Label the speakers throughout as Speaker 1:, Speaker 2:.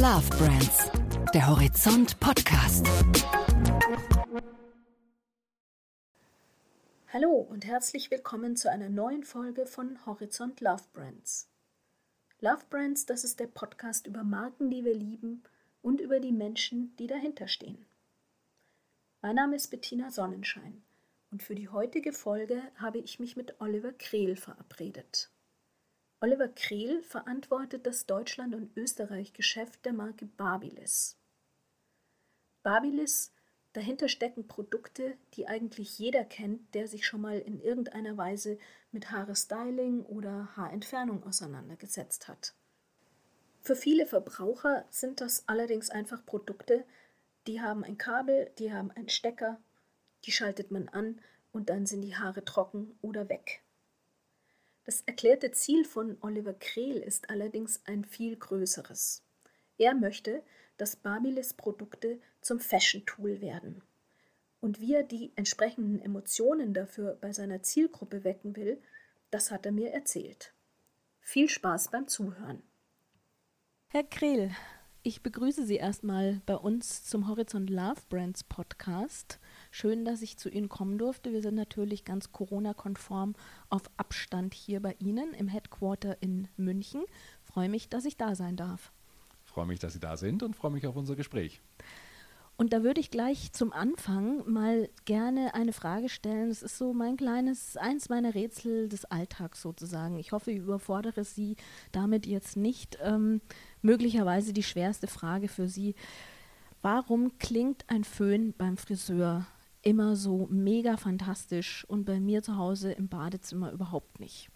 Speaker 1: Love Brands, der Horizont Podcast.
Speaker 2: Hallo und herzlich willkommen zu einer neuen Folge von Horizont Love Brands. Love Brands, das ist der Podcast über Marken, die wir lieben und über die Menschen, die dahinter stehen. Mein Name ist Bettina Sonnenschein und für die heutige Folge habe ich mich mit Oliver Krehl verabredet. Oliver Krehl verantwortet das Deutschland- und Österreich-Geschäft der Marke Babyliss. Babyliss, dahinter stecken Produkte, die eigentlich jeder kennt, der sich schon mal in irgendeiner Weise mit Haare-Styling oder Haarentfernung auseinandergesetzt hat. Für viele Verbraucher sind das allerdings einfach Produkte, die haben ein Kabel, die haben einen Stecker, die schaltet man an und dann sind die Haare trocken oder weg. Das erklärte Ziel von Oliver Krehl ist allerdings ein viel größeres. Er möchte, dass Babyliss Produkte zum Fashion-Tool werden. Und wie er die entsprechenden Emotionen dafür bei seiner Zielgruppe wecken will, das hat er mir erzählt. Viel Spaß beim Zuhören.
Speaker 3: Herr Krehl, ich begrüße Sie erstmal bei uns zum Horizont Love Brands Podcast. Schön, dass ich zu Ihnen kommen durfte. Wir sind natürlich ganz Corona-konform auf Abstand hier bei Ihnen im Headquarter in München. Freue mich, dass ich da sein darf.
Speaker 4: Freue mich, dass Sie da sind und freue mich auf unser Gespräch.
Speaker 3: Und da würde ich gleich zum Anfang mal gerne eine Frage stellen. Das ist so mein kleines, eins meiner Rätsel des Alltags sozusagen. Ich hoffe, ich überfordere Sie damit jetzt nicht. Ähm, möglicherweise die schwerste Frage für Sie. Warum klingt ein Föhn beim Friseur immer so mega fantastisch und bei mir zu Hause im Badezimmer überhaupt nicht.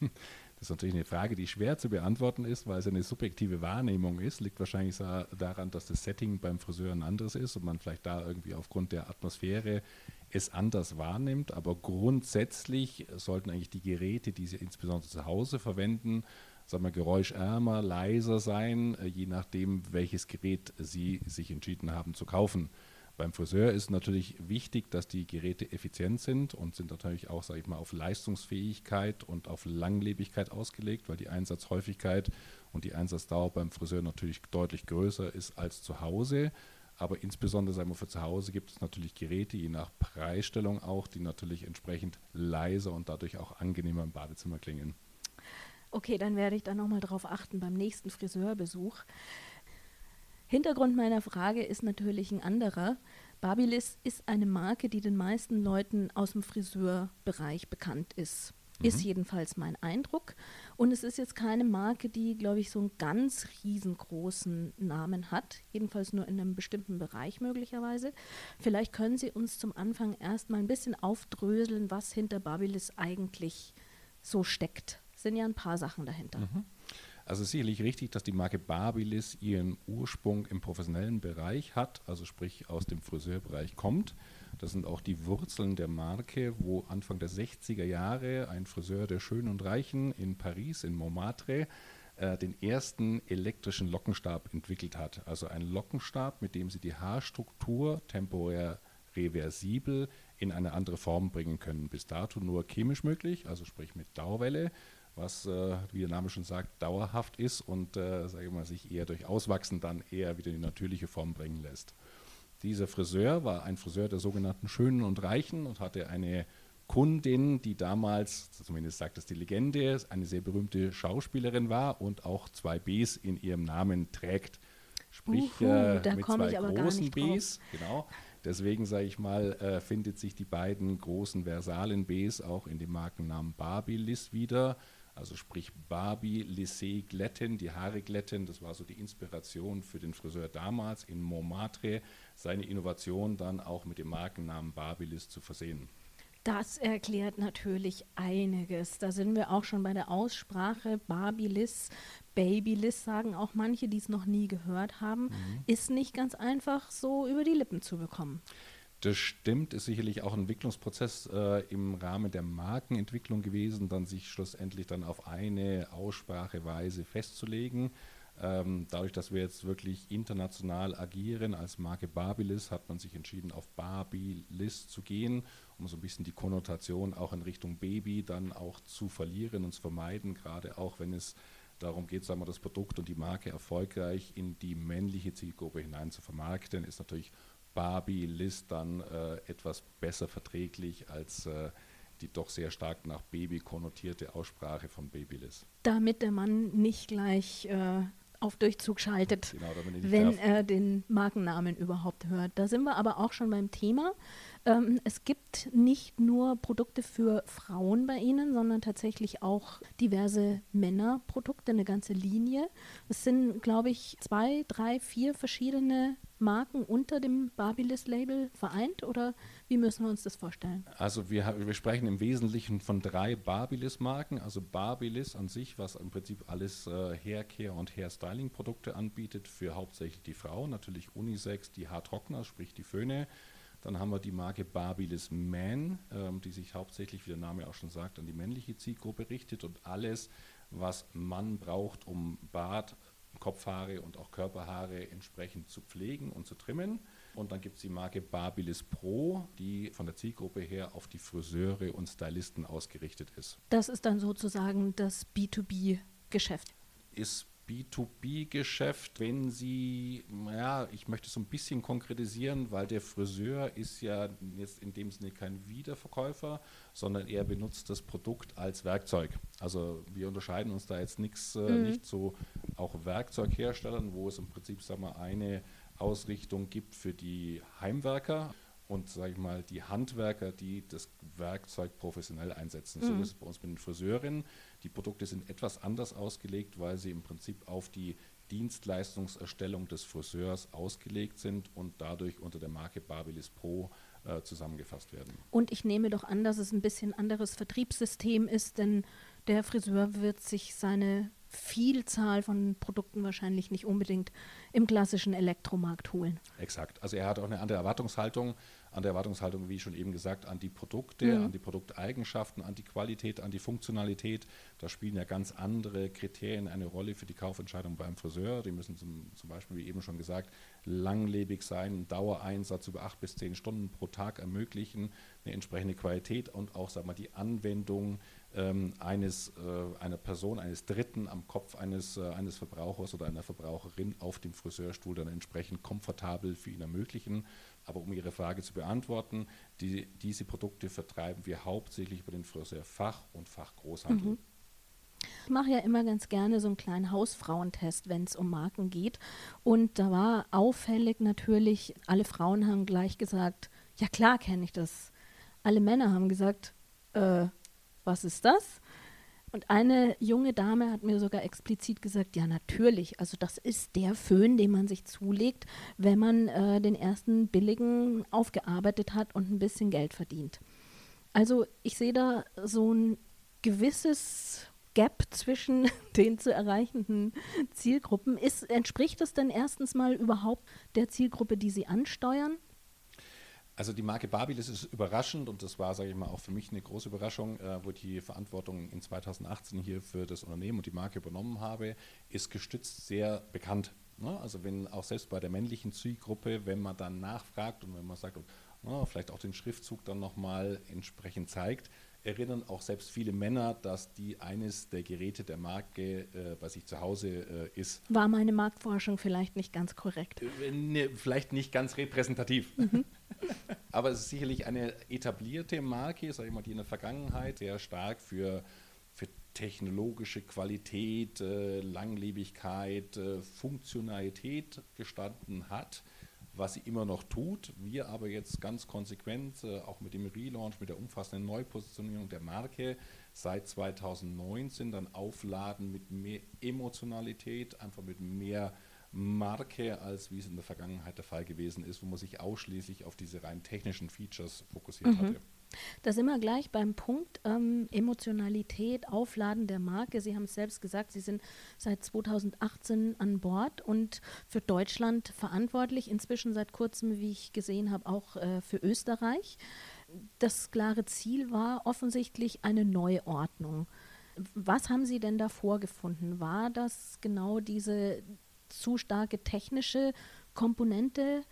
Speaker 4: Das ist natürlich eine Frage, die schwer zu beantworten ist, weil es eine subjektive Wahrnehmung ist. Liegt wahrscheinlich daran, dass das Setting beim Friseur ein anderes ist und man vielleicht da irgendwie aufgrund der Atmosphäre es anders wahrnimmt. Aber grundsätzlich sollten eigentlich die Geräte, die Sie insbesondere zu Hause verwenden, sagen wir, geräuschärmer, leiser sein, äh, je nachdem, welches Gerät Sie sich entschieden haben zu kaufen. Beim Friseur ist natürlich wichtig, dass die Geräte effizient sind und sind natürlich auch, sage ich mal, auf Leistungsfähigkeit und auf Langlebigkeit ausgelegt, weil die Einsatzhäufigkeit und die Einsatzdauer beim Friseur natürlich deutlich größer ist als zu Hause. Aber insbesondere sagen wir, für zu Hause gibt es natürlich Geräte, je nach Preisstellung auch, die natürlich entsprechend leiser und dadurch auch angenehmer im Badezimmer klingen.
Speaker 3: Okay, dann werde ich da nochmal drauf achten beim nächsten Friseurbesuch. Hintergrund meiner Frage ist natürlich ein anderer. Babyliss ist eine Marke, die den meisten Leuten aus dem Friseurbereich bekannt ist. Mhm. Ist jedenfalls mein Eindruck. Und es ist jetzt keine Marke, die, glaube ich, so einen ganz riesengroßen Namen hat. Jedenfalls nur in einem bestimmten Bereich möglicherweise. Vielleicht können Sie uns zum Anfang erstmal ein bisschen aufdröseln, was hinter Babyliss eigentlich so steckt. Es sind ja ein paar Sachen dahinter. Mhm.
Speaker 4: Also sicherlich richtig, dass die Marke Babyliss ihren Ursprung im professionellen Bereich hat, also sprich aus dem Friseurbereich kommt. Das sind auch die Wurzeln der Marke, wo Anfang der 60er Jahre ein Friseur der Schönen und Reichen in Paris, in Montmartre, äh, den ersten elektrischen Lockenstab entwickelt hat. Also ein Lockenstab, mit dem sie die Haarstruktur temporär reversibel in eine andere Form bringen können. Bis dato nur chemisch möglich, also sprich mit Dauerwelle was, äh, wie der Name schon sagt, dauerhaft ist und äh, sage mal, sich eher durch Auswachsen dann eher wieder in die natürliche Form bringen lässt. Dieser Friseur war ein Friseur der sogenannten Schönen und Reichen und hatte eine Kundin, die damals, zumindest sagt es die Legende, eine sehr berühmte Schauspielerin war und auch zwei Bs in ihrem Namen trägt. Sprich, Uhu, äh, mit zwei großen Bs. Genau. Deswegen sage ich mal, äh, findet sich die beiden großen versalen Bs auch in dem Markennamen Babyliss wieder. Also sprich Barbie, Lissé glätten, die Haare glätten. Das war so die Inspiration für den Friseur damals in Montmartre, seine Innovation dann auch mit dem Markennamen Babyliss zu versehen.
Speaker 3: Das erklärt natürlich einiges. Da sind wir auch schon bei der Aussprache. Babyliss, Babyliss sagen auch manche, die es noch nie gehört haben. Mhm. Ist nicht ganz einfach so über die Lippen zu bekommen.
Speaker 4: Das stimmt, ist sicherlich auch ein Entwicklungsprozess äh, im Rahmen der Markenentwicklung gewesen, dann sich schlussendlich dann auf eine Ausspracheweise festzulegen. Ähm, dadurch, dass wir jetzt wirklich international agieren als Marke Babyliss, hat man sich entschieden, auf Babyliss zu gehen, um so ein bisschen die Konnotation auch in Richtung Baby dann auch zu verlieren und zu vermeiden, gerade auch wenn es darum geht es, das Produkt und die Marke erfolgreich in die männliche Zielgruppe hinein zu vermarkten, ist natürlich Barbie Liz dann äh, etwas besser verträglich als äh, die doch sehr stark nach Baby konnotierte Aussprache von Babyliss.
Speaker 3: Damit der Mann nicht gleich äh, auf Durchzug schaltet, genau, wenn er den Markennamen überhaupt hört. Da sind wir aber auch schon beim Thema. Ähm, es gibt nicht nur Produkte für Frauen bei Ihnen, sondern tatsächlich auch diverse Männerprodukte, eine ganze Linie. Es sind, glaube ich, zwei, drei, vier verschiedene Marken unter dem Babyliss-Label vereint oder wie müssen wir uns das vorstellen?
Speaker 4: Also wir, wir sprechen im Wesentlichen von drei Babyliss-Marken. Also Babyliss an sich, was im Prinzip alles äh, Haircare und Hairstyling-Produkte anbietet für hauptsächlich die Frauen, natürlich Unisex, die Haartrockner, sprich die Föhne. Dann haben wir die Marke Babyliss Man, ähm, die sich hauptsächlich, wie der Name auch schon sagt, an die männliche Zielgruppe richtet und alles, was Mann braucht, um Bart, Kopfhaare und auch Körperhaare entsprechend zu pflegen und zu trimmen. Und dann gibt es die Marke Babyliss Pro, die von der Zielgruppe her auf die Friseure und Stylisten ausgerichtet ist.
Speaker 3: Das ist dann sozusagen das B2B-Geschäft.
Speaker 4: Ist B2B-Geschäft, wenn Sie, ja, ich möchte es so ein bisschen konkretisieren, weil der Friseur ist ja jetzt in dem Sinne kein Wiederverkäufer, sondern er benutzt das Produkt als Werkzeug. Also wir unterscheiden uns da jetzt nichts, äh, mhm. nicht so auch Werkzeugherstellern, wo es im Prinzip, sagen wir, eine Ausrichtung gibt für die Heimwerker und sage ich mal die Handwerker, die das Werkzeug professionell einsetzen. Mhm. So ist es bei uns mit den Friseurinnen. Die Produkte sind etwas anders ausgelegt, weil sie im Prinzip auf die Dienstleistungserstellung des Friseurs ausgelegt sind und dadurch unter der Marke Babyliss Pro äh, zusammengefasst werden.
Speaker 3: Und ich nehme doch an, dass es ein bisschen anderes Vertriebssystem ist, denn der Friseur wird sich seine Vielzahl von Produkten wahrscheinlich nicht unbedingt im klassischen Elektromarkt holen.
Speaker 4: Exakt. Also er hat auch eine andere Erwartungshaltung an der Erwartungshaltung, wie schon eben gesagt, an die Produkte, mhm. an die Produkteigenschaften, an die Qualität, an die Funktionalität. Da spielen ja ganz andere Kriterien eine Rolle für die Kaufentscheidung beim Friseur. Die müssen zum, zum Beispiel, wie eben schon gesagt, langlebig sein, Dauereinsatz über acht bis zehn Stunden pro Tag ermöglichen, eine entsprechende Qualität und auch sag mal, die Anwendung ähm, eines, äh, einer Person, eines Dritten am Kopf eines, äh, eines Verbrauchers oder einer Verbraucherin auf dem Friseurstuhl dann entsprechend komfortabel für ihn ermöglichen. Aber um Ihre Frage zu beantworten, die, diese Produkte vertreiben wir hauptsächlich über den Friseurfach- und Fachgroßhandel. Mhm.
Speaker 3: Ich mache ja immer ganz gerne so einen kleinen Hausfrauentest, wenn es um Marken geht. Und da war auffällig natürlich, alle Frauen haben gleich gesagt, ja klar kenne ich das. Alle Männer haben gesagt, äh, was ist das? Und eine junge Dame hat mir sogar explizit gesagt, ja natürlich, also das ist der Föhn, den man sich zulegt, wenn man äh, den ersten billigen aufgearbeitet hat und ein bisschen Geld verdient. Also ich sehe da so ein gewisses Gap zwischen den zu erreichenden Zielgruppen. Ist, entspricht es denn erstens mal überhaupt der Zielgruppe, die Sie ansteuern?
Speaker 4: Also die Marke Babyliss ist überraschend und das war, sage ich mal, auch für mich eine große Überraschung, äh, wo ich die Verantwortung in 2018 hier für das Unternehmen und die Marke übernommen habe, ist gestützt sehr bekannt. Ne? Also wenn auch selbst bei der männlichen Zielgruppe, wenn man dann nachfragt und wenn man sagt, oh, vielleicht auch den Schriftzug dann nochmal entsprechend zeigt, erinnern auch selbst viele Männer, dass die eines der Geräte der Marke äh, bei sich zu Hause äh, ist.
Speaker 3: War meine Marktforschung vielleicht nicht ganz korrekt?
Speaker 4: Äh, ne, vielleicht nicht ganz repräsentativ. Mhm. Aber es ist sicherlich eine etablierte Marke, sage ich mal, die in der Vergangenheit sehr stark für, für technologische Qualität, äh, Langlebigkeit, äh, Funktionalität gestanden hat was sie immer noch tut. Wir aber jetzt ganz konsequent, äh, auch mit dem Relaunch, mit der umfassenden Neupositionierung der Marke seit 2019 dann aufladen mit mehr Emotionalität, einfach mit mehr Marke, als wie es in der Vergangenheit der Fall gewesen ist, wo man sich ausschließlich auf diese rein technischen Features fokussiert mhm. hatte.
Speaker 3: Da sind wir gleich beim Punkt ähm, Emotionalität, Aufladen der Marke. Sie haben es selbst gesagt, Sie sind seit 2018 an Bord und für Deutschland verantwortlich, inzwischen seit kurzem, wie ich gesehen habe, auch äh, für Österreich. Das klare Ziel war offensichtlich eine Neuordnung. Was haben Sie denn da vorgefunden? War das genau diese zu starke technische Komponente?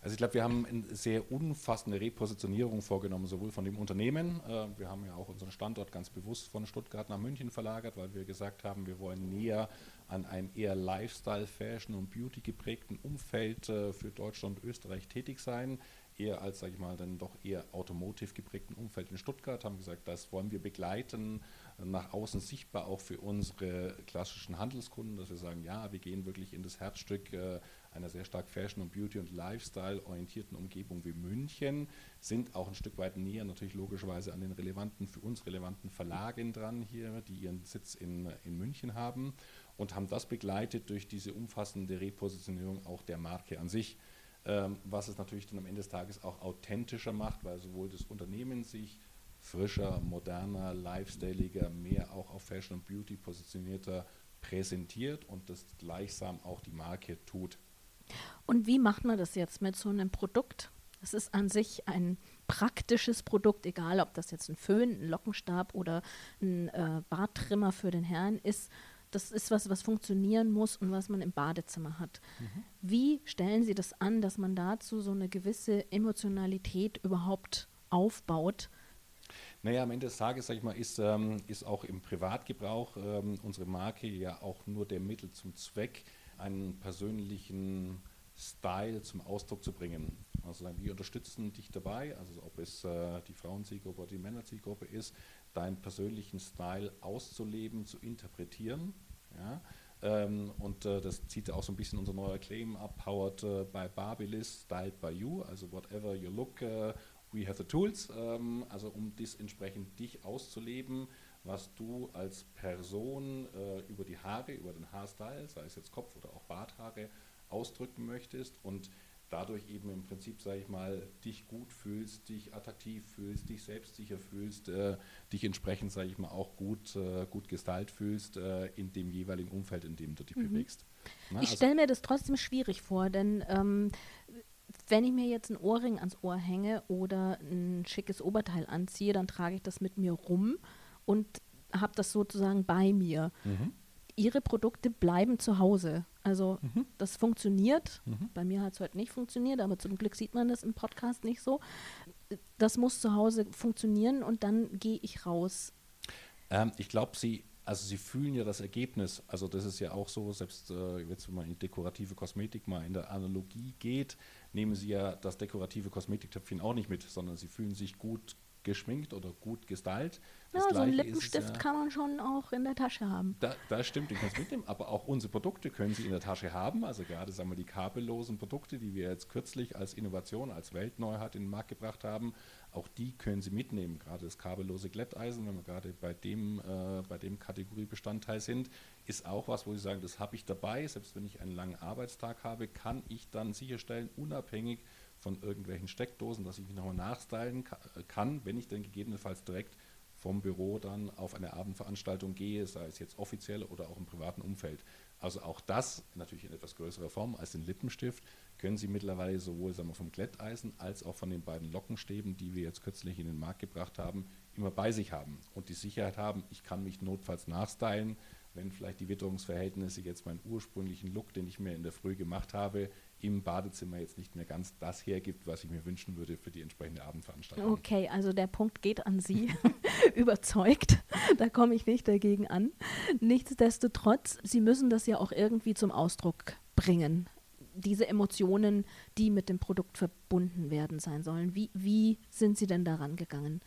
Speaker 4: Also ich glaube, wir haben eine sehr umfassende Repositionierung vorgenommen, sowohl von dem Unternehmen. Äh, wir haben ja auch unseren Standort ganz bewusst von Stuttgart nach München verlagert, weil wir gesagt haben, wir wollen näher an einem eher Lifestyle, Fashion und Beauty geprägten Umfeld äh, für Deutschland und Österreich tätig sein eher als, sage ich mal, dann doch eher automotive geprägten Umfeld in Stuttgart, haben gesagt, das wollen wir begleiten, nach außen sichtbar auch für unsere klassischen Handelskunden, dass wir sagen, ja, wir gehen wirklich in das Herzstück äh, einer sehr stark Fashion- und Beauty- und Lifestyle-orientierten Umgebung wie München, sind auch ein Stück weit näher natürlich logischerweise an den relevanten, für uns relevanten Verlagen dran hier, die ihren Sitz in, in München haben und haben das begleitet durch diese umfassende Repositionierung auch der Marke an sich. Ähm, was es natürlich dann am Ende des Tages auch authentischer macht, weil sowohl das Unternehmen sich frischer, moderner, lifestyleiger, mehr auch auf Fashion und Beauty positionierter präsentiert und das gleichsam auch die Marke tut.
Speaker 3: Und wie macht man das jetzt mit so einem Produkt? Es ist an sich ein praktisches Produkt, egal ob das jetzt ein Föhn, ein Lockenstab oder ein äh, Barttrimmer für den Herrn ist das ist was, was funktionieren muss und was man im Badezimmer hat. Mhm. Wie stellen Sie das an, dass man dazu so eine gewisse Emotionalität überhaupt aufbaut?
Speaker 4: Naja, am Ende des Tages, sag ich mal, ist, ähm, ist auch im Privatgebrauch ähm, unsere Marke ja auch nur der Mittel zum Zweck, einen persönlichen Style zum Ausdruck zu bringen. Also wir unterstützen dich dabei, also ob es äh, die Frauenzielgruppe oder die Männerzielgruppe ist, deinen persönlichen Style auszuleben, zu interpretieren. Ja? Ähm, und äh, das zieht auch so ein bisschen unser neuer Claim ab, powered äh, by Babyliss, styled by you, also whatever you look, uh, we have the tools, ähm, also um das entsprechend dich auszuleben, was du als Person äh, über die Haare, über den Haarstyle, sei es jetzt Kopf- oder auch Barthaare, ausdrücken möchtest und dadurch eben im Prinzip, sage ich mal, dich gut fühlst, dich attraktiv fühlst, dich selbstsicher fühlst, äh, dich entsprechend, sage ich mal, auch gut, äh, gut gestylt fühlst äh, in dem jeweiligen Umfeld, in dem du dich mhm. bewegst.
Speaker 3: Na, ich also stelle mir das trotzdem schwierig vor, denn ähm, wenn ich mir jetzt einen Ohrring ans Ohr hänge oder ein schickes Oberteil anziehe, dann trage ich das mit mir rum und habe das sozusagen bei mir. Mhm ihre Produkte bleiben zu Hause. Also mhm. das funktioniert. Mhm. Bei mir hat es heute nicht funktioniert, aber zum Glück sieht man das im Podcast nicht so. Das muss zu Hause funktionieren und dann gehe ich raus.
Speaker 4: Ähm, ich glaube, Sie, also Sie fühlen ja das Ergebnis. Also das ist ja auch so, selbst äh, jetzt, wenn man in dekorative Kosmetik mal in der Analogie geht, nehmen Sie ja das dekorative Kosmetiktöpfchen auch nicht mit, sondern Sie fühlen sich gut geschminkt oder gut gestylt.
Speaker 3: Das ja, so einen Lippenstift ist, kann man schon auch in der Tasche haben.
Speaker 4: Da, das stimmt, den kannst du mitnehmen, aber auch unsere Produkte können Sie in der Tasche haben. Also gerade sagen wir die kabellosen Produkte, die wir jetzt kürzlich als Innovation, als Weltneuheit in den Markt gebracht haben, auch die können Sie mitnehmen. Gerade das kabellose Glätteisen, wenn wir gerade bei dem, äh, bei dem Kategoriebestandteil sind, ist auch was, wo Sie sagen, das habe ich dabei. Selbst wenn ich einen langen Arbeitstag habe, kann ich dann sicherstellen, unabhängig von irgendwelchen Steckdosen, dass ich mich nochmal nachstylen kann, wenn ich dann gegebenenfalls direkt vom Büro dann auf eine Abendveranstaltung gehe, sei es jetzt offiziell oder auch im privaten Umfeld. Also auch das, natürlich in etwas größerer Form als den Lippenstift, können Sie mittlerweile sowohl sagen wir, vom Glätteisen als auch von den beiden Lockenstäben, die wir jetzt kürzlich in den Markt gebracht haben, immer bei sich haben und die Sicherheit haben, ich kann mich notfalls nachstylen, wenn vielleicht die Witterungsverhältnisse jetzt meinen ursprünglichen Look, den ich mir in der Früh gemacht habe, im Badezimmer jetzt nicht mehr ganz das hergibt, was ich mir wünschen würde für die entsprechende Abendveranstaltung.
Speaker 3: Okay, also der Punkt geht an Sie. Überzeugt. Da komme ich nicht dagegen an. Nichtsdestotrotz, Sie müssen das ja auch irgendwie zum Ausdruck bringen. Diese Emotionen, die mit dem Produkt verbunden werden sein sollen. Wie, wie sind Sie denn daran gegangen?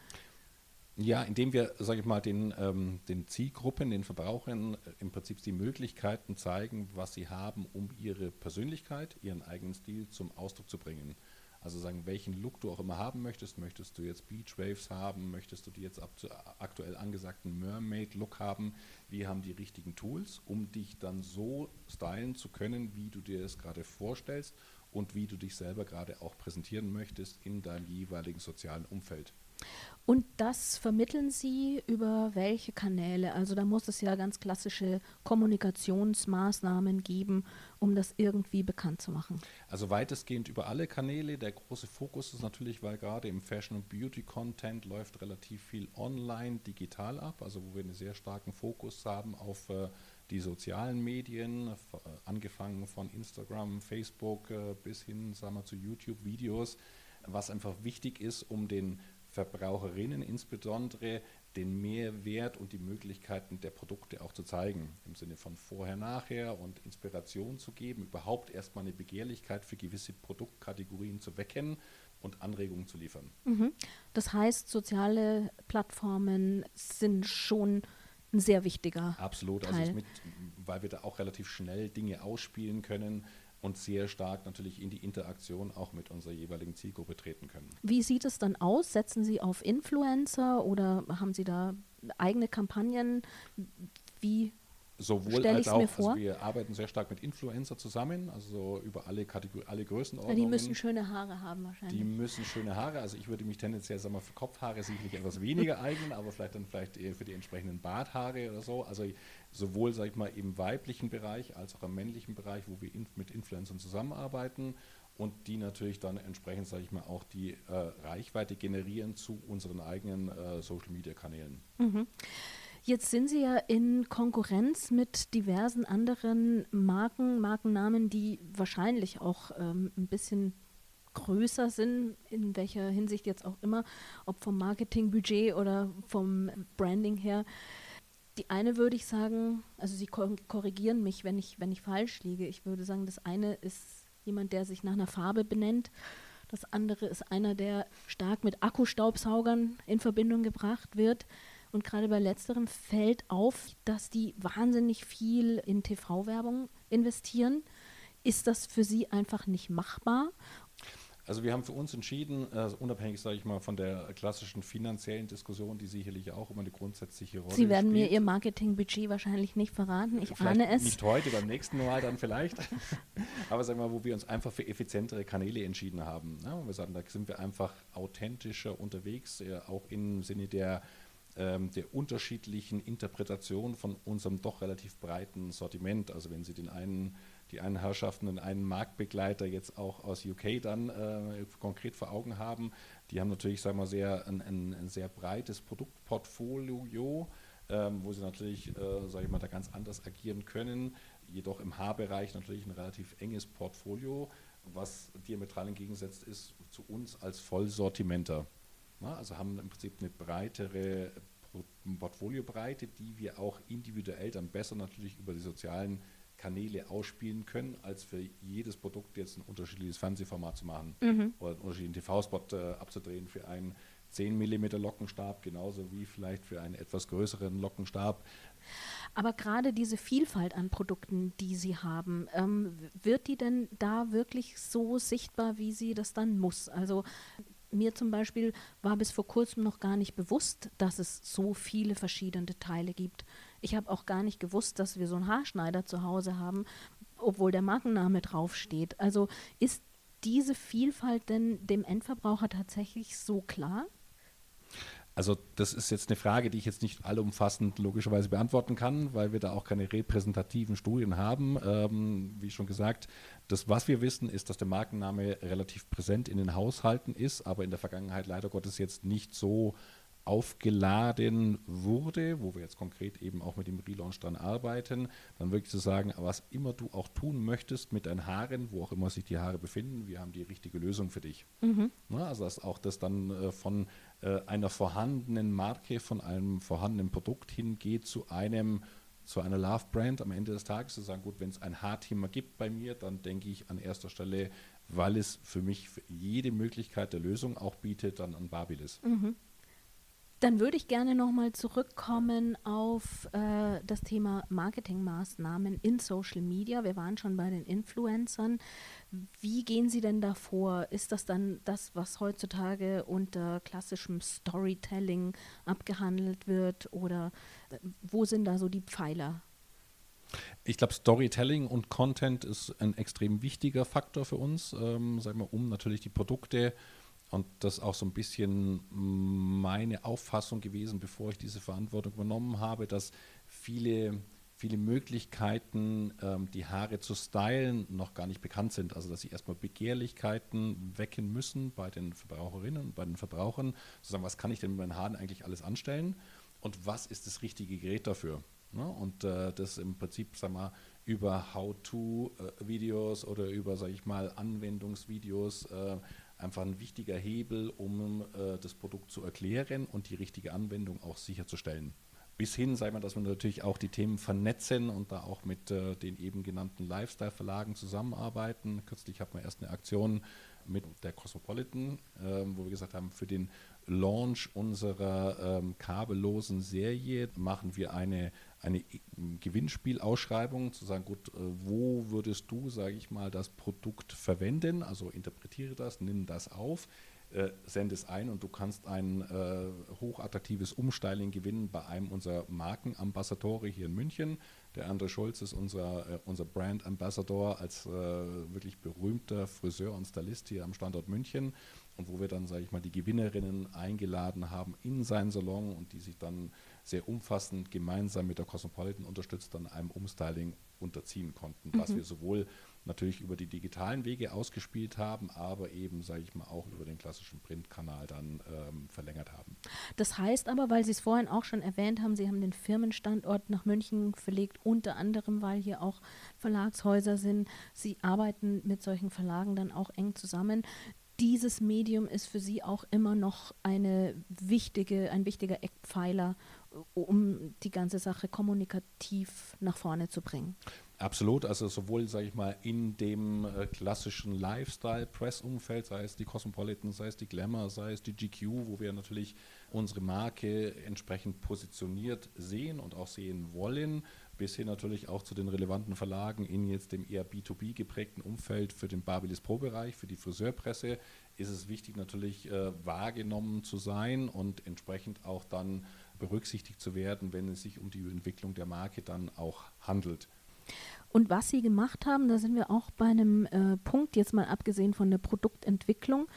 Speaker 4: Ja, indem wir, sage ich mal, den, ähm, den Zielgruppen, den Verbrauchern äh, im Prinzip die Möglichkeiten zeigen, was sie haben, um ihre Persönlichkeit, ihren eigenen Stil zum Ausdruck zu bringen. Also sagen, welchen Look du auch immer haben möchtest. Möchtest du jetzt Beach Waves haben? Möchtest du die jetzt aktuell angesagten Mermaid-Look haben? Wir haben die richtigen Tools, um dich dann so stylen zu können, wie du dir es gerade vorstellst und wie du dich selber gerade auch präsentieren möchtest in deinem jeweiligen sozialen Umfeld.
Speaker 3: Und das vermitteln Sie über welche Kanäle? Also da muss es ja ganz klassische Kommunikationsmaßnahmen geben, um das irgendwie bekannt zu machen.
Speaker 4: Also weitestgehend über alle Kanäle. Der große Fokus ist natürlich, weil gerade im Fashion- und Beauty-Content läuft relativ viel online, digital ab, also wo wir einen sehr starken Fokus haben auf äh, die sozialen Medien, angefangen von Instagram, Facebook äh, bis hin sagen wir, zu YouTube-Videos, was einfach wichtig ist, um den Verbraucherinnen insbesondere den Mehrwert und die Möglichkeiten der Produkte auch zu zeigen, im Sinne von vorher, nachher und Inspiration zu geben, überhaupt erstmal eine Begehrlichkeit für gewisse Produktkategorien zu wecken und Anregungen zu liefern.
Speaker 3: Mhm. Das heißt, soziale Plattformen sind schon ein sehr wichtiger
Speaker 4: Absolut,
Speaker 3: Teil.
Speaker 4: also mit, weil wir da auch relativ schnell Dinge ausspielen können und sehr stark natürlich in die Interaktion auch mit unserer jeweiligen Zielgruppe treten können.
Speaker 3: Wie sieht es dann aus? Setzen Sie auf Influencer oder haben Sie da eigene Kampagnen? Wie
Speaker 4: Sowohl als auch, also wir arbeiten sehr stark mit Influencer zusammen, also über alle Kategorien, alle Größenordnungen.
Speaker 3: Ja, die müssen schöne Haare haben wahrscheinlich.
Speaker 4: Die müssen schöne Haare, also ich würde mich tendenziell, sagen wir, für Kopfhaare sicherlich etwas weniger eignen, aber vielleicht dann vielleicht eher für die entsprechenden Barthaare oder so. Also sowohl, sag ich mal, im weiblichen Bereich als auch im männlichen Bereich, wo wir mit Influencern zusammenarbeiten und die natürlich dann entsprechend, sage ich mal, auch die äh, Reichweite generieren zu unseren eigenen äh, Social-Media-Kanälen.
Speaker 3: Mhm. Jetzt sind Sie ja in Konkurrenz mit diversen anderen Marken, Markennamen, die wahrscheinlich auch ähm, ein bisschen größer sind, in welcher Hinsicht jetzt auch immer, ob vom Marketingbudget oder vom Branding her. Die eine würde ich sagen, also Sie korrigieren mich, wenn ich, wenn ich falsch liege. Ich würde sagen, das eine ist jemand, der sich nach einer Farbe benennt. Das andere ist einer, der stark mit Akkustaubsaugern in Verbindung gebracht wird. Und gerade bei letzterem fällt auf, dass die wahnsinnig viel in TV-Werbung investieren. Ist das für Sie einfach nicht machbar?
Speaker 4: Also wir haben für uns entschieden, also unabhängig, sage ich mal, von der klassischen finanziellen Diskussion, die sicherlich auch immer eine grundsätzliche Rolle
Speaker 3: spielt. Sie werden
Speaker 4: spielt.
Speaker 3: mir Ihr Marketingbudget wahrscheinlich nicht verraten. Ich Vielleicht ahne es.
Speaker 4: Nicht heute, beim nächsten Mal dann vielleicht. Aber sagen wir mal, wo wir uns einfach für effizientere Kanäle entschieden haben. Ja, wir sagen, da sind wir einfach authentischer unterwegs, auch im Sinne der ähm, der unterschiedlichen Interpretation von unserem doch relativ breiten Sortiment. Also wenn Sie den einen, die einen Herrschaften, den einen Marktbegleiter jetzt auch aus UK dann äh, konkret vor Augen haben, die haben natürlich, sagen wir sehr, ein, ein, ein sehr breites Produktportfolio, ähm, wo sie natürlich, äh, sage ich mal, da ganz anders agieren können. Jedoch im Haarbereich natürlich ein relativ enges Portfolio, was diametral entgegensetzt ist zu uns als Vollsortimenter. Na, also haben im Prinzip eine breitere Portfoliobreite, die wir auch individuell dann besser natürlich über die sozialen Kanäle ausspielen können, als für jedes Produkt jetzt ein unterschiedliches Fernsehformat zu machen mhm. oder einen unterschiedlichen TV-Spot äh, abzudrehen für einen 10 mm Lockenstab, genauso wie vielleicht für einen etwas größeren Lockenstab.
Speaker 3: Aber gerade diese Vielfalt an Produkten, die Sie haben, ähm, wird die denn da wirklich so sichtbar, wie sie das dann muss? Also mir zum Beispiel war bis vor kurzem noch gar nicht bewusst, dass es so viele verschiedene Teile gibt. Ich habe auch gar nicht gewusst, dass wir so einen Haarschneider zu Hause haben, obwohl der Markenname draufsteht. Also ist diese Vielfalt denn dem Endverbraucher tatsächlich so klar?
Speaker 4: Also das ist jetzt eine Frage, die ich jetzt nicht allumfassend logischerweise beantworten kann, weil wir da auch keine repräsentativen Studien haben. Ähm, wie schon gesagt, das, was wir wissen, ist, dass der Markenname relativ präsent in den Haushalten ist, aber in der Vergangenheit leider Gottes jetzt nicht so aufgeladen wurde, wo wir jetzt konkret eben auch mit dem Relaunch dran arbeiten, dann wirklich zu sagen, was immer du auch tun möchtest mit deinen Haaren, wo auch immer sich die Haare befinden, wir haben die richtige Lösung für dich. Mhm. Na, also dass auch das dann äh, von äh, einer vorhandenen Marke, von einem vorhandenen Produkt hingeht zu einem zu einer Love-Brand am Ende des Tages zu sagen, gut, wenn es ein Haarthema gibt bei mir, dann denke ich an erster Stelle, weil es für mich für jede Möglichkeit der Lösung auch bietet, dann an Babyliss. Mhm.
Speaker 3: Dann würde ich gerne nochmal zurückkommen auf äh, das Thema Marketingmaßnahmen in Social Media. Wir waren schon bei den Influencern. Wie gehen Sie denn da vor? Ist das dann das, was heutzutage unter klassischem Storytelling abgehandelt wird? Oder äh, wo sind da so die Pfeiler?
Speaker 4: Ich glaube, Storytelling und Content ist ein extrem wichtiger Faktor für uns, ähm, sagen wir, um natürlich die Produkte äh, und das ist auch so ein bisschen meine Auffassung gewesen, bevor ich diese Verantwortung übernommen habe, dass viele, viele Möglichkeiten, ähm, die Haare zu stylen, noch gar nicht bekannt sind. Also dass sie erstmal Begehrlichkeiten wecken müssen bei den Verbraucherinnen und bei den Verbrauchern, zu sagen, was kann ich denn mit meinen Haaren eigentlich alles anstellen und was ist das richtige Gerät dafür. Ne? Und äh, das im Prinzip, sag mal, über How-to-Videos oder über, sage ich mal, Anwendungsvideos äh, einfach ein wichtiger Hebel, um äh, das Produkt zu erklären und die richtige Anwendung auch sicherzustellen. Bis hin, sei mal, dass wir natürlich auch die Themen vernetzen und da auch mit äh, den eben genannten Lifestyle-Verlagen zusammenarbeiten. Kürzlich hatten wir erst eine Aktion mit der Cosmopolitan, äh, wo wir gesagt haben, für den Launch unserer ähm, kabellosen Serie machen wir eine, eine Gewinnspielausschreibung, zu sagen, gut, äh, wo würdest du, sage ich mal, das Produkt verwenden? Also interpretiere das, nimm das auf äh, send es ein und du kannst ein äh, hochattraktives Umstyling gewinnen bei einem unserer Markenambassadore hier in München. Der André Schulz ist unser, äh, unser Brand Ambassador als äh, wirklich berühmter Friseur und Stylist hier am Standort München und wo wir dann, sage ich mal, die Gewinnerinnen eingeladen haben in seinen Salon und die sich dann sehr umfassend gemeinsam mit der Cosmopolitan unterstützt dann einem Umstyling unterziehen konnten, mhm. was wir sowohl natürlich über die digitalen Wege ausgespielt haben, aber eben, sage ich mal, auch über den klassischen Printkanal dann ähm, verlängert haben.
Speaker 3: Das heißt aber, weil Sie es vorhin auch schon erwähnt haben, Sie haben den Firmenstandort nach München verlegt, unter anderem, weil hier auch Verlagshäuser sind. Sie arbeiten mit solchen Verlagen dann auch eng zusammen dieses Medium ist für Sie auch immer noch eine wichtige, ein wichtiger Eckpfeiler, um die ganze Sache kommunikativ nach vorne zu bringen.
Speaker 4: Absolut, also sowohl, sage ich mal, in dem äh, klassischen Lifestyle-Press-Umfeld, sei es die Cosmopolitan, sei es die Glamour, sei es die GQ, wo wir natürlich unsere Marke entsprechend positioniert sehen und auch sehen wollen, bis hin natürlich auch zu den relevanten Verlagen in jetzt dem eher B2B geprägten Umfeld für den Babilis Pro-Bereich, für die Friseurpresse, ist es wichtig natürlich äh, wahrgenommen zu sein und entsprechend auch dann berücksichtigt zu werden, wenn es sich um die Entwicklung der Marke dann auch handelt.
Speaker 3: Und was sie gemacht haben, da sind wir auch bei einem äh, Punkt, jetzt mal abgesehen von der Produktentwicklung.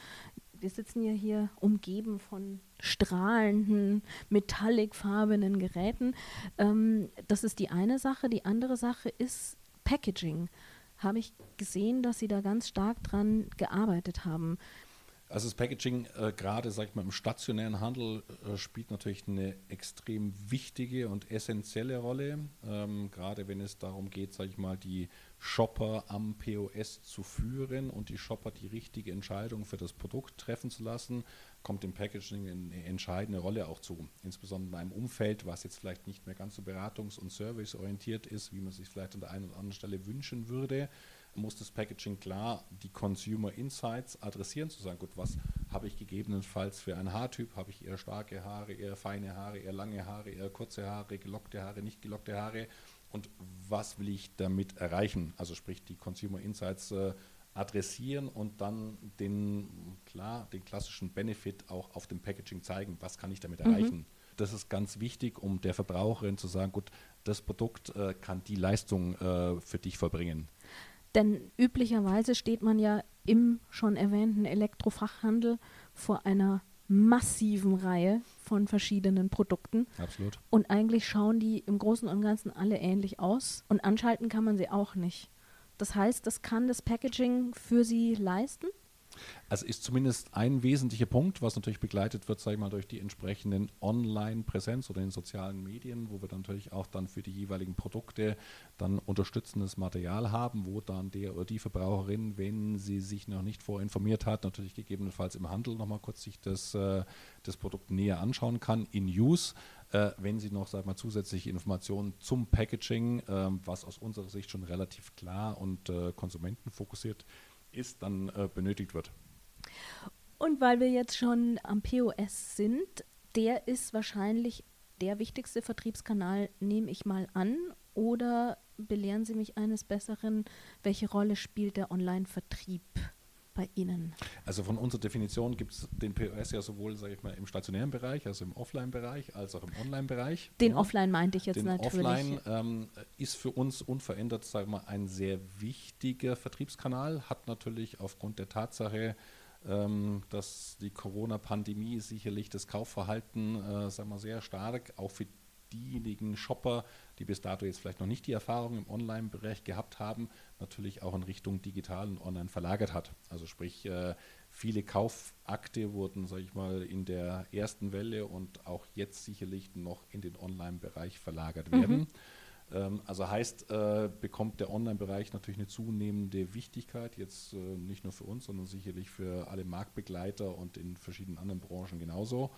Speaker 3: Wir sitzen ja hier umgeben von strahlenden, metallicfarbenen Geräten. Ähm, das ist die eine Sache. Die andere Sache ist Packaging. Habe ich gesehen, dass Sie da ganz stark dran gearbeitet haben.
Speaker 4: Also das Packaging, äh, gerade sag ich mal, im stationären Handel äh, spielt natürlich eine extrem wichtige und essentielle Rolle. Ähm, gerade wenn es darum geht, sage ich mal, die Shopper am POS zu führen und die Shopper die richtige Entscheidung für das Produkt treffen zu lassen, kommt dem Packaging eine entscheidende Rolle auch zu. Insbesondere in einem Umfeld, was jetzt vielleicht nicht mehr ganz so beratungs- und serviceorientiert ist, wie man sich vielleicht an der einen oder anderen Stelle wünschen würde muss das Packaging klar die Consumer Insights adressieren, zu sagen, gut, was habe ich gegebenenfalls für einen Haartyp? Habe ich eher starke Haare, eher feine Haare, eher lange Haare, eher kurze Haare, gelockte Haare, nicht gelockte Haare? Und was will ich damit erreichen? Also sprich die Consumer Insights äh, adressieren und dann den, klar, den klassischen Benefit auch auf dem Packaging zeigen. Was kann ich damit mhm. erreichen? Mhm. Das ist ganz wichtig, um der Verbraucherin zu sagen, gut, das Produkt äh, kann die Leistung äh, für dich vollbringen.
Speaker 3: Denn üblicherweise steht man ja im schon erwähnten Elektrofachhandel vor einer massiven Reihe von verschiedenen Produkten.
Speaker 4: Absolut.
Speaker 3: Und eigentlich schauen die im Großen und Ganzen alle ähnlich aus. Und anschalten kann man sie auch nicht. Das heißt, das kann das Packaging für sie leisten?
Speaker 4: Also ist zumindest ein wesentlicher Punkt, was natürlich begleitet wird, sage ich mal, durch die entsprechenden Online-Präsenz oder in sozialen Medien, wo wir dann natürlich auch dann für die jeweiligen Produkte dann unterstützendes Material haben, wo dann der oder die Verbraucherin, wenn sie sich noch nicht vorinformiert hat, natürlich gegebenenfalls im Handel nochmal kurz sich das, äh, das Produkt näher anschauen kann in Use. Äh, wenn sie noch sag mal, zusätzliche Informationen zum Packaging, äh, was aus unserer Sicht schon relativ klar und äh, konsumentenfokussiert ist, dann äh, benötigt wird.
Speaker 3: Und weil wir jetzt schon am POS sind, der ist wahrscheinlich der wichtigste Vertriebskanal, nehme ich mal an. Oder belehren Sie mich eines Besseren, welche Rolle spielt der Online-Vertrieb? Bei Ihnen?
Speaker 4: Also von unserer Definition gibt es den POS ja sowohl, sage ich mal, im stationären Bereich, also im Offline-Bereich, als auch im Online-Bereich.
Speaker 3: Den ja. Offline meinte ich jetzt
Speaker 4: den
Speaker 3: natürlich.
Speaker 4: Offline ähm, ist für uns unverändert, sagen wir mal, ein sehr wichtiger Vertriebskanal, hat natürlich aufgrund der Tatsache, ähm, dass die Corona-Pandemie sicherlich das Kaufverhalten, äh, sagen wir, sehr stark auch für diejenigen Shopper, die bis dato jetzt vielleicht noch nicht die Erfahrung im Online-Bereich gehabt haben, natürlich auch in Richtung digital und online verlagert hat. Also sprich, äh, Viele Kaufakte wurden, sage ich mal, in der ersten Welle und auch jetzt sicherlich noch in den Online-Bereich verlagert werden. Mhm. Also heißt, äh, bekommt der Online-Bereich natürlich eine zunehmende Wichtigkeit, jetzt äh, nicht nur für uns, sondern sicherlich für alle Marktbegleiter und in verschiedenen anderen Branchen genauso,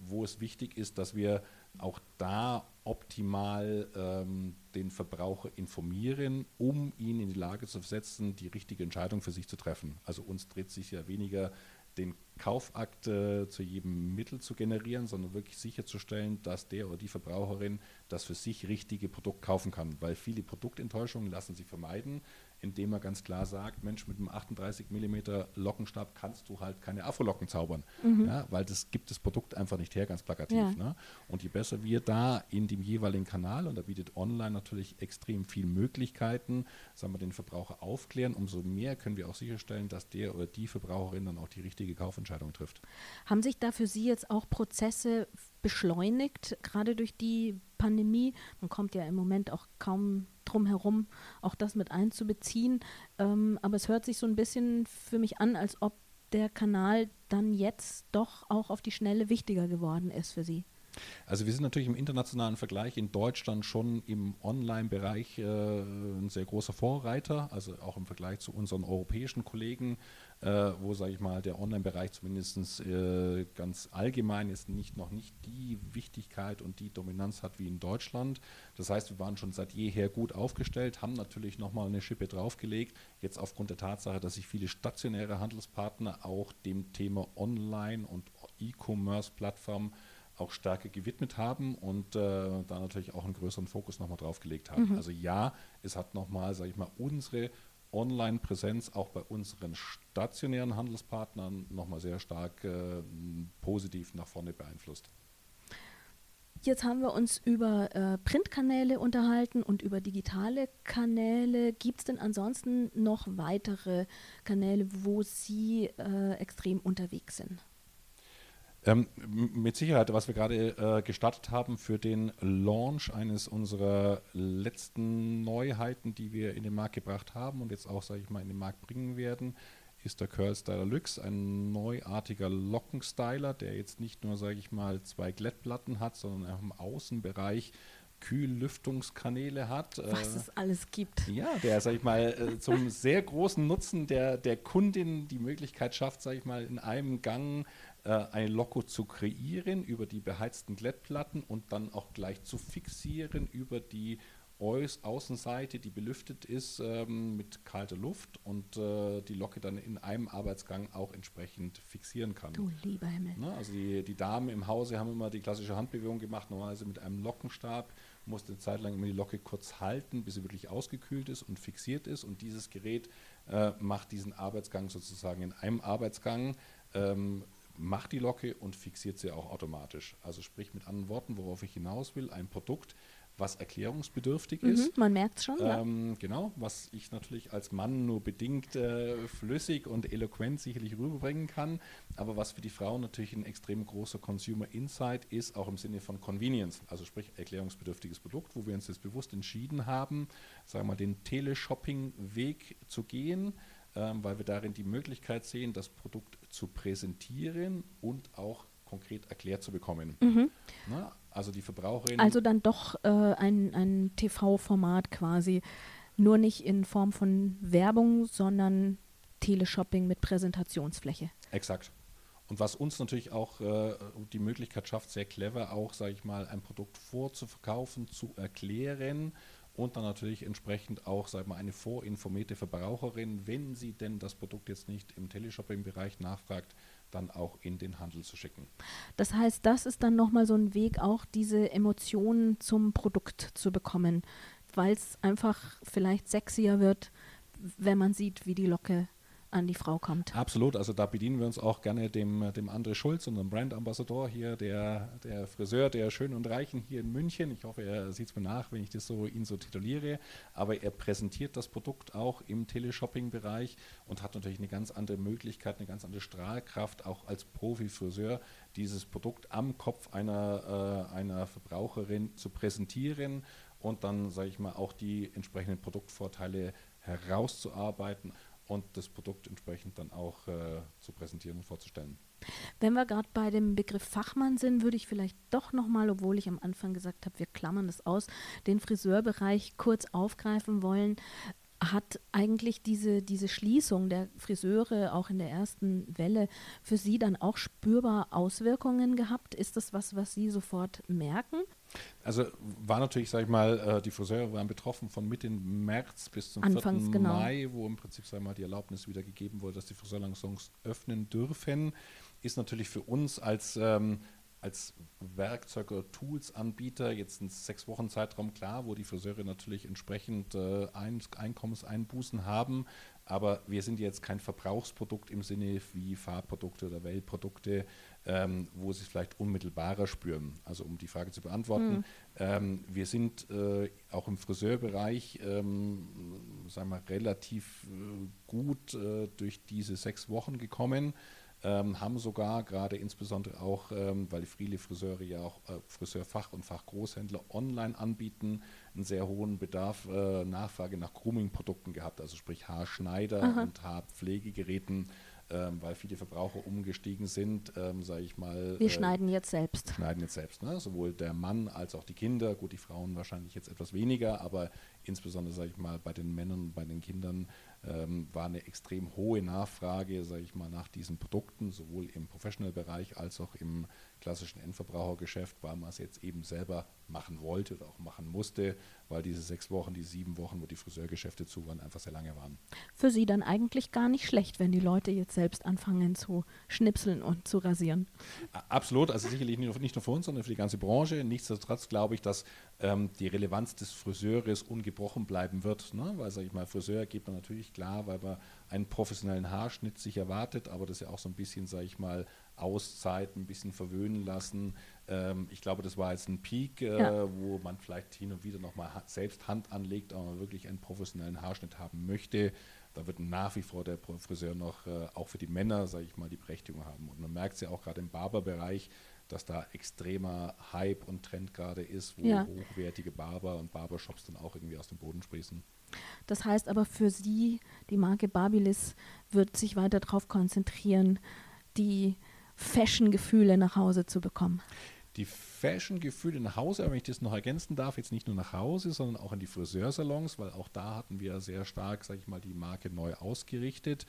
Speaker 4: wo es wichtig ist, dass wir auch da optimal ähm, den Verbraucher informieren, um ihn in die Lage zu versetzen, die richtige Entscheidung für sich zu treffen. Also uns dreht sich ja weniger den Kaufakt äh, zu jedem Mittel zu generieren, sondern wirklich sicherzustellen, dass der oder die Verbraucherin das für sich richtige Produkt kaufen kann. Weil viele Produktenttäuschungen lassen sich vermeiden, indem er ganz klar sagt, Mensch, mit einem 38 mm Lockenstab kannst du halt keine Afro-Locken zaubern, mhm. ja, weil das gibt das Produkt einfach nicht her, ganz plakativ. Ja. Ne? Und je besser wir da in dem jeweiligen Kanal, und da bietet online natürlich extrem viele Möglichkeiten, sagen wir, den Verbraucher aufklären, umso mehr können wir auch sicherstellen, dass der oder die Verbraucherin dann auch die richtige Kaufentscheidung trifft.
Speaker 3: Haben sich da für Sie jetzt auch Prozesse beschleunigt, gerade durch die Pandemie? Man kommt ja im Moment auch kaum drum herum, auch das mit einzubeziehen. Ähm, aber es hört sich so ein bisschen für mich an, als ob der Kanal dann jetzt doch auch auf die Schnelle wichtiger geworden ist für Sie.
Speaker 4: Also wir sind natürlich im internationalen Vergleich in Deutschland schon im Online-Bereich äh, ein sehr großer Vorreiter, also auch im Vergleich zu unseren europäischen Kollegen äh, wo, sage ich mal, der Online-Bereich zumindest äh, ganz allgemein ist, nicht, noch nicht die Wichtigkeit und die Dominanz hat wie in Deutschland. Das heißt, wir waren schon seit jeher gut aufgestellt, haben natürlich nochmal eine Schippe draufgelegt, jetzt aufgrund der Tatsache, dass sich viele stationäre Handelspartner auch dem Thema Online- und E-Commerce-Plattformen auch stärker gewidmet haben und äh, da natürlich auch einen größeren Fokus nochmal draufgelegt haben. Mhm. Also ja, es hat nochmal, sage ich mal, unsere Online-Präsenz auch bei unseren stationären Handelspartnern nochmal sehr stark äh, positiv nach vorne beeinflusst.
Speaker 3: Jetzt haben wir uns über äh, Printkanäle unterhalten und über digitale Kanäle. Gibt es denn ansonsten noch weitere Kanäle, wo Sie äh, extrem unterwegs sind?
Speaker 4: Ähm, mit Sicherheit, was wir gerade äh, gestartet haben für den Launch eines unserer letzten Neuheiten, die wir in den Markt gebracht haben und jetzt auch, sage ich mal, in den Markt bringen werden, ist der Curl Styler Lux, ein neuartiger Lockenstyler, der jetzt nicht nur, sage ich mal, zwei Glättplatten hat, sondern auch im Außenbereich Kühllüftungskanäle hat.
Speaker 3: Was äh, es alles gibt.
Speaker 4: Ja, der, sag ich mal, äh, zum sehr großen Nutzen der, der Kundin die Möglichkeit schafft, sage ich mal, in einem Gang äh, ein Loco zu kreieren über die beheizten Glättplatten und dann auch gleich zu fixieren über die Außenseite, die belüftet ist ähm, mit kalter Luft und äh, die Locke dann in einem Arbeitsgang auch entsprechend fixieren kann.
Speaker 3: Du lieber Himmel.
Speaker 4: Ne? Also die, die Damen im Hause haben immer die klassische Handbewegung gemacht, normalerweise mit einem Lockenstab, musste eine Zeit lang immer die Locke kurz halten, bis sie wirklich ausgekühlt ist und fixiert ist und dieses Gerät äh, macht diesen Arbeitsgang sozusagen in einem Arbeitsgang. Ähm, macht die Locke und fixiert sie auch automatisch. Also sprich mit anderen Worten, worauf ich hinaus will, ein Produkt, was erklärungsbedürftig mhm, ist.
Speaker 3: Man merkt es schon.
Speaker 4: Ähm, ja. Genau, was ich natürlich als Mann nur bedingt äh, flüssig und eloquent sicherlich rüberbringen kann, aber was für die Frauen natürlich ein extrem großer Consumer Insight ist, auch im Sinne von Convenience, also sprich erklärungsbedürftiges Produkt, wo wir uns jetzt bewusst entschieden haben, sagen wir mal, den Teleshopping-Weg zu gehen ähm, weil wir darin die Möglichkeit sehen, das Produkt zu präsentieren und auch konkret erklärt zu bekommen. Mhm. Na, also die Verbraucherin.
Speaker 3: Also dann doch äh, ein, ein TV-Format quasi, nur nicht in Form von Werbung, sondern Teleshopping mit Präsentationsfläche.
Speaker 4: Exakt. Und was uns natürlich auch äh, die Möglichkeit schafft, sehr clever auch, sage ich mal, ein Produkt vorzuverkaufen, zu erklären und dann natürlich entsprechend auch sag mal, eine vorinformierte Verbraucherin, wenn sie denn das Produkt jetzt nicht im Teleshopping-Bereich nachfragt, dann auch in den Handel zu schicken.
Speaker 3: Das heißt, das ist dann nochmal so ein Weg, auch diese Emotionen zum Produkt zu bekommen, weil es einfach vielleicht sexier wird, wenn man sieht, wie die Locke an die Frau kommt.
Speaker 4: Absolut, also da bedienen wir uns auch gerne dem, dem André Schulz, unserem Brand-Ambassador hier, der, der Friseur der Schönen und Reichen hier in München. Ich hoffe, er sieht es mir nach, wenn ich das so ihn so tituliere. Aber er präsentiert das Produkt auch im Teleshopping-Bereich und hat natürlich eine ganz andere Möglichkeit, eine ganz andere Strahlkraft, auch als Profi-Friseur, dieses Produkt am Kopf einer, äh, einer Verbraucherin zu präsentieren und dann, sage ich mal, auch die entsprechenden Produktvorteile herauszuarbeiten und das Produkt entsprechend dann auch äh, zu präsentieren und vorzustellen.
Speaker 3: Wenn wir gerade bei dem Begriff Fachmann sind, würde ich vielleicht doch nochmal, obwohl ich am Anfang gesagt habe, wir klammern das aus, den Friseurbereich kurz aufgreifen wollen. Hat eigentlich diese, diese Schließung der Friseure auch in der ersten Welle für Sie dann auch spürbar Auswirkungen gehabt? Ist das was, was Sie sofort merken?
Speaker 4: Also war natürlich, sag ich mal, äh, die Friseure waren betroffen von Mitte März bis zum
Speaker 3: Anfangs,
Speaker 4: 4.
Speaker 3: genau.
Speaker 4: Mai, wo im Prinzip, sag ich mal, die Erlaubnis wieder gegeben wurde, dass die Friseursalons öffnen dürfen. Ist natürlich für uns als ähm, als Werkzeug- oder Tools-Anbieter jetzt ein sechs Wochen Zeitraum klar, wo die Friseure natürlich entsprechend äh, Ein Einkommenseinbußen haben. Aber wir sind jetzt kein Verbrauchsprodukt im Sinne wie Farbprodukte oder Wellprodukte, ähm, wo sie es vielleicht unmittelbarer spüren. Also um die Frage zu beantworten, mhm. ähm, wir sind äh, auch im Friseurbereich ähm, sagen wir, relativ äh, gut äh, durch diese sechs Wochen gekommen ähm, haben sogar gerade insbesondere auch, ähm, weil viele Friseure ja auch äh, Friseurfach- und Fachgroßhändler online anbieten, einen sehr hohen Bedarf, äh, Nachfrage nach Grooming-Produkten gehabt, also sprich Haarschneider Aha. und Haarpflegegeräten. Ähm, weil viele Verbraucher umgestiegen sind, ähm, sage ich mal.
Speaker 3: Wir äh, schneiden jetzt selbst.
Speaker 4: Schneiden jetzt selbst, ne? sowohl der Mann als auch die Kinder. Gut, die Frauen wahrscheinlich jetzt etwas weniger, aber insbesondere, sage ich mal, bei den Männern und bei den Kindern ähm, war eine extrem hohe Nachfrage, sage ich mal, nach diesen Produkten, sowohl im Professional-Bereich als auch im klassischen Endverbrauchergeschäft, weil man es jetzt eben selber machen wollte oder auch machen musste, weil diese sechs Wochen, die sieben Wochen, wo die Friseurgeschäfte zu waren, einfach sehr lange waren.
Speaker 3: Für Sie dann eigentlich gar nicht schlecht, wenn die Leute jetzt selbst anfangen zu schnipseln und zu rasieren.
Speaker 4: Absolut, also sicherlich nicht nur, nicht nur für uns, sondern für die ganze Branche. Nichtsdestotrotz glaube ich, dass ähm, die Relevanz des Friseures ungebrochen bleiben wird, ne? weil, sage ich mal, Friseur geht man natürlich klar, weil man einen professionellen Haarschnitt sich erwartet, aber das ja auch so ein bisschen, sage ich mal, Auszeit, ein bisschen verwöhnen lassen. Ähm, ich glaube, das war jetzt ein Peak, äh, ja. wo man vielleicht hin und wieder nochmal selbst Hand anlegt, aber man wirklich einen professionellen Haarschnitt haben möchte. Da wird nach wie vor der Friseur noch, äh, auch für die Männer, sage ich mal, die Berechtigung haben. Und man merkt es ja auch gerade im Barberbereich, dass da extremer Hype und Trend gerade ist, wo ja. hochwertige Barber und Barbershops dann auch irgendwie aus dem Boden sprießen.
Speaker 3: Das heißt aber für Sie, die Marke Babyliss wird sich weiter darauf konzentrieren, die Fashion-Gefühle nach Hause zu bekommen.
Speaker 4: Die Fashion-Gefühle nach Hause, wenn ich das noch ergänzen darf, jetzt nicht nur nach Hause, sondern auch in die Friseursalons, weil auch da hatten wir sehr stark, sage ich mal, die Marke neu ausgerichtet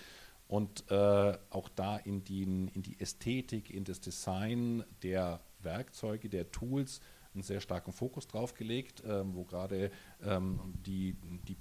Speaker 4: und äh, auch da in die, in die Ästhetik, in das Design der Werkzeuge, der Tools einen sehr starken Fokus drauf gelegt, ähm, wo gerade ähm, die, die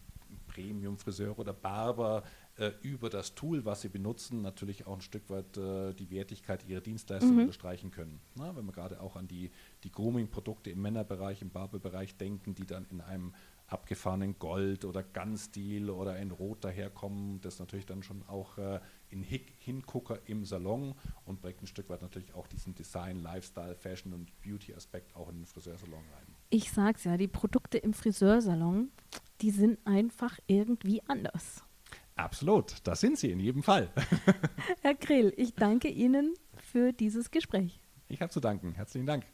Speaker 4: Premium-Friseure oder Barber äh, über das Tool, was sie benutzen, natürlich auch ein Stück weit äh, die Wertigkeit ihrer Dienstleistung mhm. unterstreichen können. Na, wenn wir gerade auch an die, die Grooming-Produkte im Männerbereich, im Barberbereich denken, die dann in einem abgefahrenen Gold oder Gunstil oder in Rot daherkommen, das natürlich dann schon auch äh, in Hick Hingucker im Salon und bringt ein Stück weit natürlich auch diesen Design, Lifestyle, Fashion und Beauty-Aspekt auch in den Friseursalon rein.
Speaker 3: Ich sag's ja, die Produkte im Friseursalon, die sind einfach irgendwie anders.
Speaker 4: Absolut, das sind sie in jedem Fall.
Speaker 3: Herr Grill, ich danke Ihnen für dieses Gespräch.
Speaker 4: Ich habe zu danken. Herzlichen Dank.